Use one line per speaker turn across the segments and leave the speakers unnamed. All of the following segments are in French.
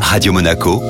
Radio Monaco,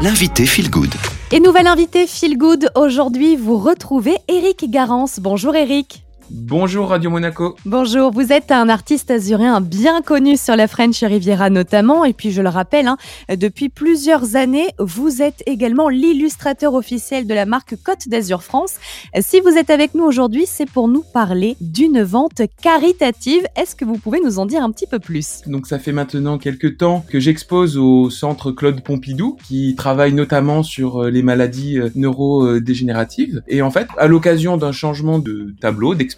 l'invité Feel Good.
Et nouvel invité Feel Good, aujourd'hui vous retrouvez Eric Garance. Bonjour Eric.
Bonjour Radio Monaco.
Bonjour, vous êtes un artiste azurien bien connu sur la French Riviera notamment, et puis je le rappelle, hein, depuis plusieurs années, vous êtes également l'illustrateur officiel de la marque Côte d'Azur France. Si vous êtes avec nous aujourd'hui, c'est pour nous parler d'une vente caritative. Est-ce que vous pouvez nous en dire un petit peu plus?
Donc ça fait maintenant quelques temps que j'expose au centre Claude Pompidou, qui travaille notamment sur euh, les maladies euh, neurodégénératives. Et en fait, à l'occasion d'un changement de tableau, d'exposition,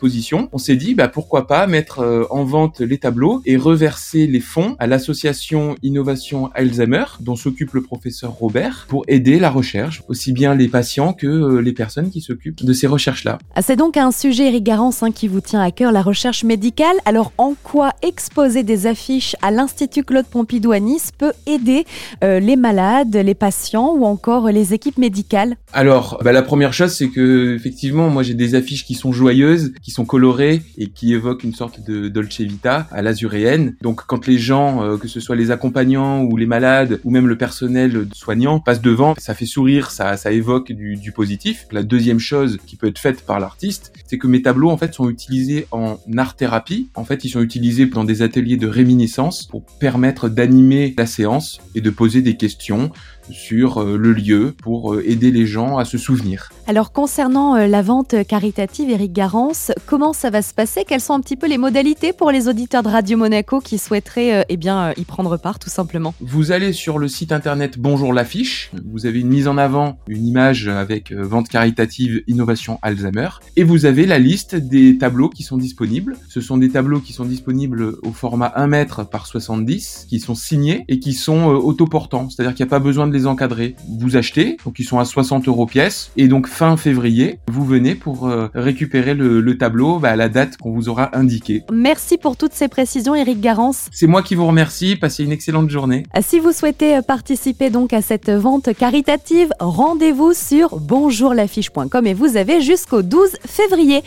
on s'est dit bah, pourquoi pas mettre euh, en vente les tableaux et reverser les fonds à l'association Innovation Alzheimer dont s'occupe le professeur Robert pour aider la recherche, aussi bien les patients que euh, les personnes qui s'occupent de ces recherches-là.
Ah, c'est donc un sujet, Eric Garance, hein, qui vous tient à cœur, la recherche médicale. Alors en quoi exposer des affiches à l'Institut Claude Pompidou à Nice peut aider euh, les malades, les patients ou encore les équipes médicales?
Alors bah, la première chose c'est que effectivement moi j'ai des affiches qui sont joyeuses, qui sont colorés et qui évoquent une sorte de Dolce Vita à l'azuréenne. Donc quand les gens, euh, que ce soit les accompagnants ou les malades ou même le personnel soignant, passent devant, ça fait sourire, ça, évoque du, du positif. La deuxième chose qui peut être faite par l'artiste, c'est que mes tableaux en fait sont utilisés en art thérapie. En fait, ils sont utilisés dans des ateliers de réminiscence pour permettre d'animer la séance et de poser des questions sur euh, le lieu pour euh, aider les gens à se souvenir.
Alors concernant la vente caritative, Eric Garance, comment ça va se passer? Quelles sont un petit peu les modalités pour les auditeurs de Radio Monaco qui souhaiteraient euh, eh euh, y prendre part tout simplement?
Vous allez sur le site internet Bonjour l'affiche, vous avez une mise en avant, une image avec euh, vente caritative innovation Alzheimer, et vous avez la liste des tableaux qui sont disponibles. Ce sont des tableaux qui sont disponibles au format 1 mètre par 70, qui sont signés et qui sont autoportants, c'est-à-dire qu'il n'y a pas besoin de les encadrer. Vous achetez, donc ils sont à 60 euros pièce, et donc fin février, vous venez pour récupérer le tableau bah, à la date qu'on vous aura indiquée.
Merci pour toutes ces précisions, Eric Garance.
C'est moi qui vous remercie. Passez une excellente journée.
Si vous souhaitez participer donc à cette vente caritative, rendez-vous sur bonjourlaffiche.com et vous avez jusqu'au 12 février.